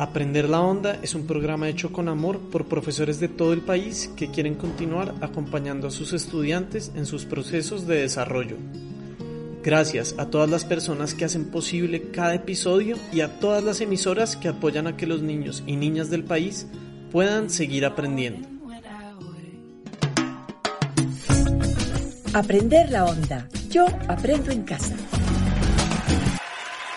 Aprender la Onda es un programa hecho con amor por profesores de todo el país que quieren continuar acompañando a sus estudiantes en sus procesos de desarrollo. Gracias a todas las personas que hacen posible cada episodio y a todas las emisoras que apoyan a que los niños y niñas del país puedan seguir aprendiendo. Aprender la onda. Yo aprendo en casa.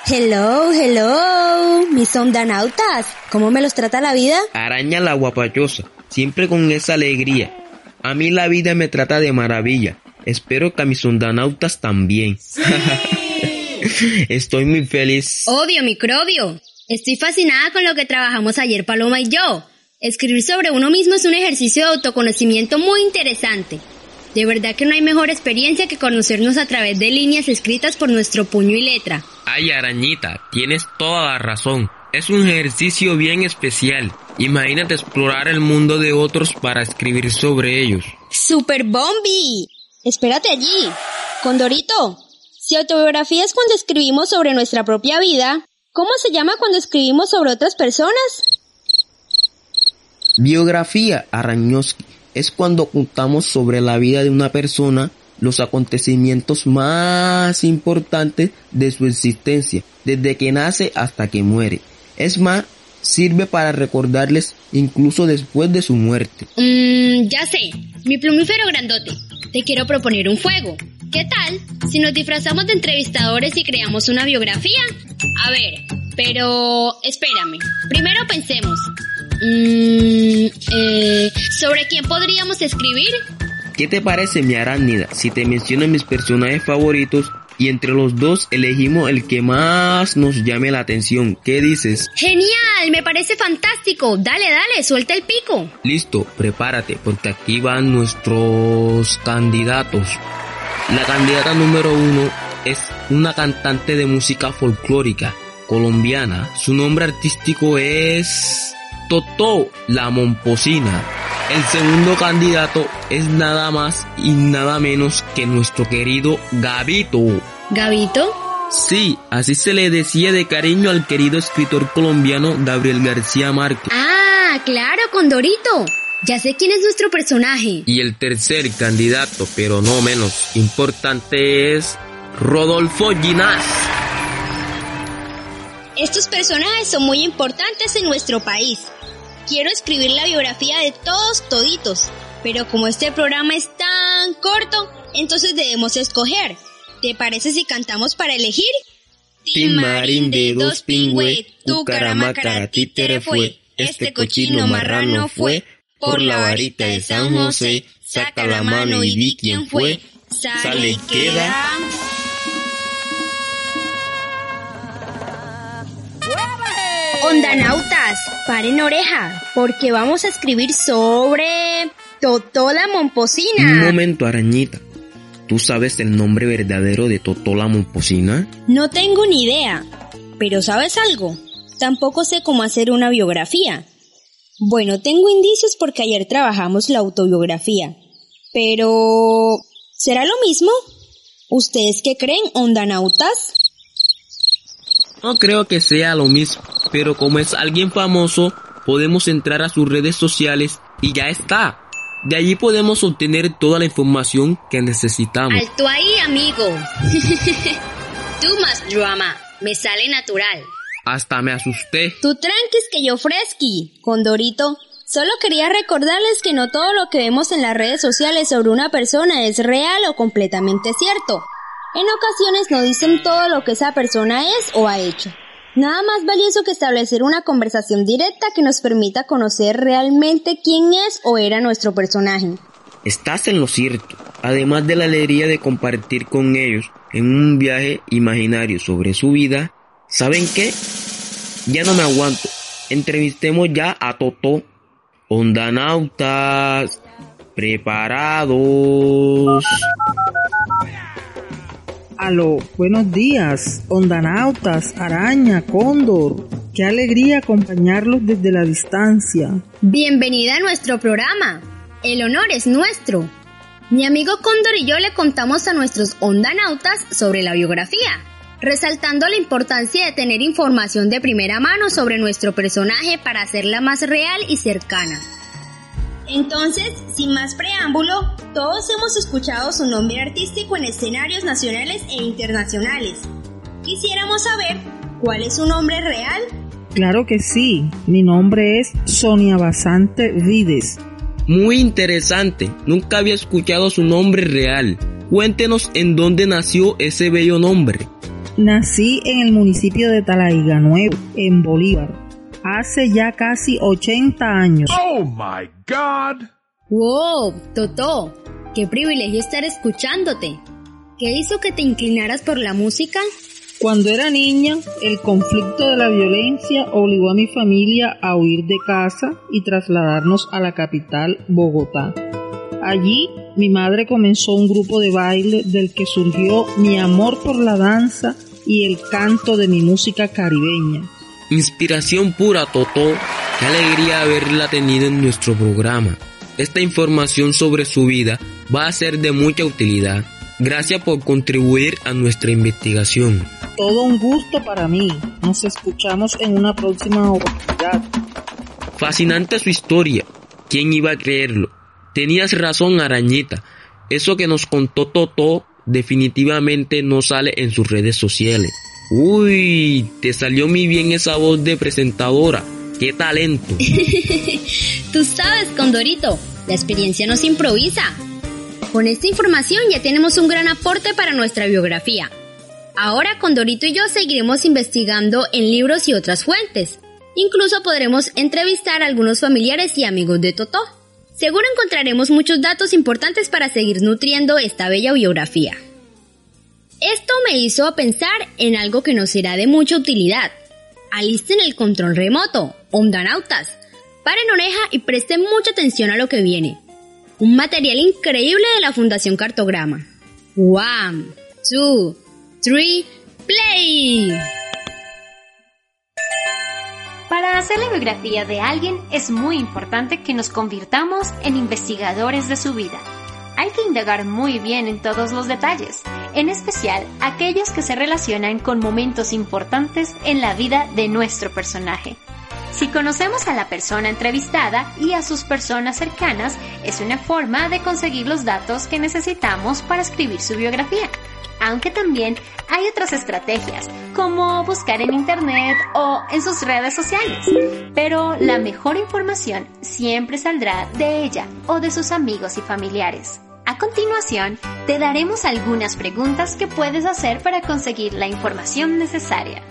Hello, hello, mis ondanautas. ¿Cómo me los trata la vida? Araña la guapachosa, siempre con esa alegría. A mí la vida me trata de maravilla. Espero que a mis ondanautas también. Estoy muy feliz. Obvio, microbio. Estoy fascinada con lo que trabajamos ayer Paloma y yo. Escribir sobre uno mismo es un ejercicio de autoconocimiento muy interesante. De verdad que no hay mejor experiencia que conocernos a través de líneas escritas por nuestro puño y letra. Ay, arañita, tienes toda la razón. Es un ejercicio bien especial. Imagínate explorar el mundo de otros para escribir sobre ellos. ¡Super Bombi! Espérate allí. Condorito, si autobiografía es cuando escribimos sobre nuestra propia vida, ¿cómo se llama cuando escribimos sobre otras personas? Biografía, Arañoski, es cuando contamos sobre la vida de una persona los acontecimientos más importantes de su existencia, desde que nace hasta que muere. Es más, sirve para recordarles incluso después de su muerte. Mmm, ya sé, mi plumífero grandote, te quiero proponer un fuego. ¿Qué tal si nos disfrazamos de entrevistadores y creamos una biografía? A ver, pero espérame, primero pensemos. Mmm, eh, ¿Sobre quién podríamos escribir? ¿Qué te parece, mi arácnida, si te menciono mis personajes favoritos y entre los dos elegimos el que más nos llame la atención? ¿Qué dices? Genial, me parece fantástico. Dale, dale, suelta el pico. Listo, prepárate, porque aquí van nuestros candidatos. La candidata número uno es una cantante de música folclórica colombiana. Su nombre artístico es Totó la Momposina. El segundo candidato es nada más y nada menos que nuestro querido Gabito. ¿Gabito? Sí, así se le decía de cariño al querido escritor colombiano Gabriel García Márquez. Ah, claro, Condorito. Ya sé quién es nuestro personaje. Y el tercer candidato, pero no menos importante, es Rodolfo Ginás. Estos personajes son muy importantes en nuestro país. Quiero escribir la biografía de todos toditos, pero como este programa es tan corto, entonces debemos escoger. ¿Te parece si cantamos para elegir? Timarín de dos pingüe, tu caramácara títere fue, este cochino marrano fue, por la varita de San José, saca la mano y di quién fue, sale y queda. Ondanautas, paren oreja, porque vamos a escribir sobre Totó la Momposina. Un momento, arañita. ¿Tú sabes el nombre verdadero de Totó la Momposina? No tengo ni idea, pero ¿sabes algo? Tampoco sé cómo hacer una biografía. Bueno, tengo indicios porque ayer trabajamos la autobiografía. Pero... ¿Será lo mismo? ¿Ustedes qué creen, ondanautas? No creo que sea lo mismo, pero como es alguien famoso, podemos entrar a sus redes sociales y ya está. De allí podemos obtener toda la información que necesitamos. Alto ahí, amigo. Tú más drama, me sale natural. Hasta me asusté. Tú tranquis que yo fresqui, Condorito. Solo quería recordarles que no todo lo que vemos en las redes sociales sobre una persona es real o completamente cierto. En ocasiones no dicen todo lo que esa persona es o ha hecho. Nada más valioso que establecer una conversación directa que nos permita conocer realmente quién es o era nuestro personaje. Estás en lo cierto, además de la alegría de compartir con ellos en un viaje imaginario sobre su vida. ¿Saben qué? Ya no me aguanto. Entrevistemos ya a Toto. Ondanautas. Preparados. Aló, buenos días, ondanautas, araña, cóndor. Qué alegría acompañarlos desde la distancia. Bienvenida a nuestro programa. El honor es nuestro. Mi amigo Cóndor y yo le contamos a nuestros ondanautas sobre la biografía. resaltando la importancia de tener información de primera mano sobre nuestro personaje para hacerla más real y cercana. Entonces, sin más preámbulo, todos hemos escuchado su nombre artístico en escenarios nacionales e internacionales. Quisiéramos saber cuál es su nombre real. Claro que sí, mi nombre es Sonia Basante Vides. Muy interesante, nunca había escuchado su nombre real. Cuéntenos en dónde nació ese bello nombre. Nací en el municipio de Talaiga Nuevo, en Bolívar, hace ya casi 80 años. Oh my God. ¡Wow! Toto, qué privilegio estar escuchándote. ¿Qué hizo que te inclinaras por la música? Cuando era niña, el conflicto de la violencia obligó a mi familia a huir de casa y trasladarnos a la capital, Bogotá. Allí, mi madre comenzó un grupo de baile del que surgió mi amor por la danza y el canto de mi música caribeña. Inspiración pura, Toto. Qué alegría haberla tenido en nuestro programa. Esta información sobre su vida va a ser de mucha utilidad. Gracias por contribuir a nuestra investigación. Todo un gusto para mí. Nos escuchamos en una próxima oportunidad. Fascinante su historia. ¿Quién iba a creerlo? Tenías razón, Arañita. Eso que nos contó Toto definitivamente no sale en sus redes sociales. Uy, te salió muy bien esa voz de presentadora. ¡Qué talento! Tú sabes, Condorito, la experiencia no se improvisa. Con esta información ya tenemos un gran aporte para nuestra biografía. Ahora Condorito y yo seguiremos investigando en libros y otras fuentes. Incluso podremos entrevistar a algunos familiares y amigos de Totó. Seguro encontraremos muchos datos importantes para seguir nutriendo esta bella biografía. Esto me hizo pensar en algo que nos será de mucha utilidad. Alisten el control remoto, ondanautas. Paren oreja y presten mucha atención a lo que viene. Un material increíble de la Fundación Cartograma. One, two, three, play. Para hacer la biografía de alguien es muy importante que nos convirtamos en investigadores de su vida. Hay que indagar muy bien en todos los detalles, en especial aquellos que se relacionan con momentos importantes en la vida de nuestro personaje. Si conocemos a la persona entrevistada y a sus personas cercanas, es una forma de conseguir los datos que necesitamos para escribir su biografía aunque también hay otras estrategias, como buscar en Internet o en sus redes sociales. Pero la mejor información siempre saldrá de ella o de sus amigos y familiares. A continuación, te daremos algunas preguntas que puedes hacer para conseguir la información necesaria.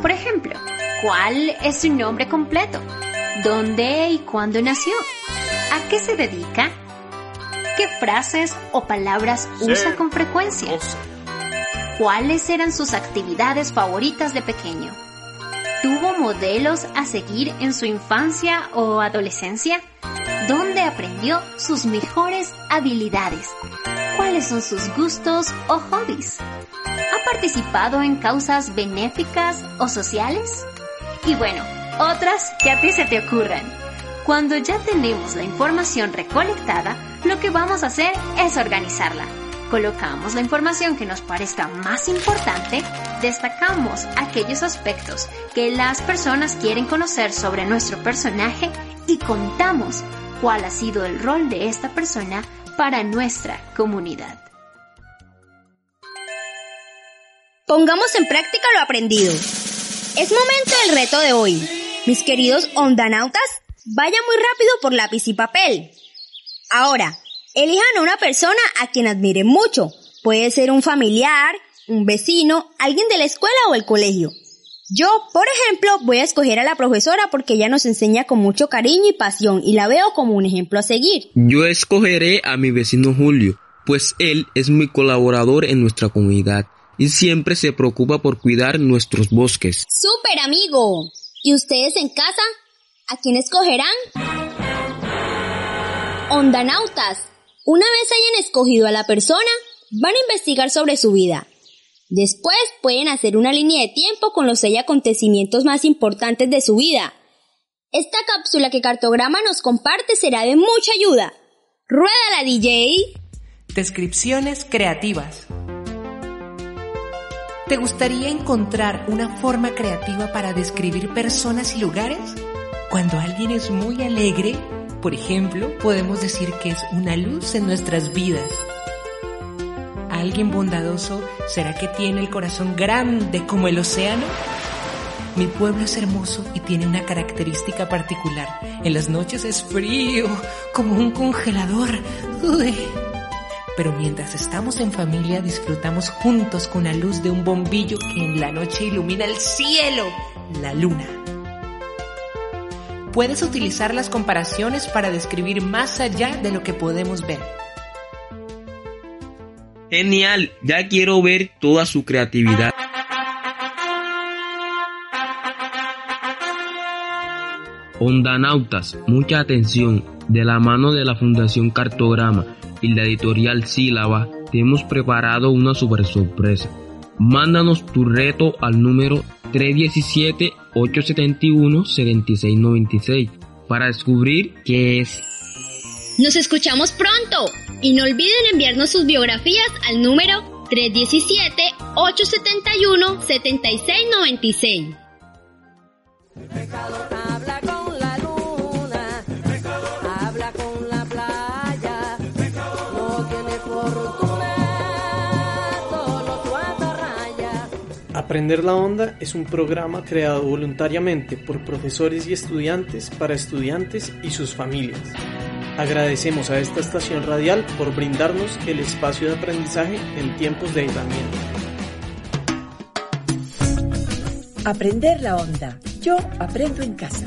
Por ejemplo, ¿cuál es su nombre completo? ¿Dónde y cuándo nació? ¿A qué se dedica? ¿Qué frases o palabras usa con frecuencia? ¿Cuáles eran sus actividades favoritas de pequeño? ¿Tuvo modelos a seguir en su infancia o adolescencia? ¿Dónde aprendió sus mejores habilidades? ¿Cuáles son sus gustos o hobbies? ¿Ha participado en causas benéficas o sociales? Y bueno, otras que a ti se te ocurran. Cuando ya tenemos la información recolectada, lo que vamos a hacer es organizarla colocamos la información que nos parezca más importante, destacamos aquellos aspectos que las personas quieren conocer sobre nuestro personaje y contamos cuál ha sido el rol de esta persona para nuestra comunidad. Pongamos en práctica lo aprendido. Es momento del reto de hoy. Mis queridos ondanautas, vayan muy rápido por lápiz y papel. Ahora, Elijan a una persona a quien admiren mucho. Puede ser un familiar, un vecino, alguien de la escuela o el colegio. Yo, por ejemplo, voy a escoger a la profesora porque ella nos enseña con mucho cariño y pasión y la veo como un ejemplo a seguir. Yo escogeré a mi vecino Julio, pues él es mi colaborador en nuestra comunidad y siempre se preocupa por cuidar nuestros bosques. ¡Súper amigo! ¿Y ustedes en casa? ¿A quién escogerán? Ondanautas, una vez hayan escogido a la persona, van a investigar sobre su vida. Después pueden hacer una línea de tiempo con los seis acontecimientos más importantes de su vida. Esta cápsula que Cartograma nos comparte será de mucha ayuda. ¡Rueda la DJ! Descripciones creativas. ¿Te gustaría encontrar una forma creativa para describir personas y lugares? Cuando alguien es muy alegre, por ejemplo, podemos decir que es una luz en nuestras vidas. ¿Alguien bondadoso será que tiene el corazón grande como el océano? Mi pueblo es hermoso y tiene una característica particular. En las noches es frío, como un congelador. Pero mientras estamos en familia disfrutamos juntos con la luz de un bombillo que en la noche ilumina el cielo, la luna. Puedes utilizar las comparaciones para describir más allá de lo que podemos ver. Genial, ya quiero ver toda su creatividad. Ondanautas, mucha atención. De la mano de la Fundación Cartograma y la editorial Sílaba, te hemos preparado una super sorpresa. Mándanos tu reto al número 317-871-7696 para descubrir qué es. Nos escuchamos pronto y no olviden enviarnos sus biografías al número 317-871-7696. Aprender la Onda es un programa creado voluntariamente por profesores y estudiantes para estudiantes y sus familias. Agradecemos a esta estación radial por brindarnos el espacio de aprendizaje en tiempos de aislamiento. Aprender la Onda. Yo aprendo en casa.